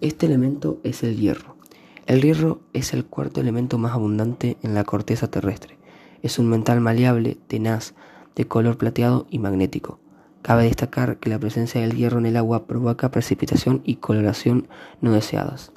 Este elemento es el hierro. El hierro es el cuarto elemento más abundante en la corteza terrestre. Es un metal maleable, tenaz, de color plateado y magnético. Cabe destacar que la presencia del hierro en el agua provoca precipitación y coloración no deseadas.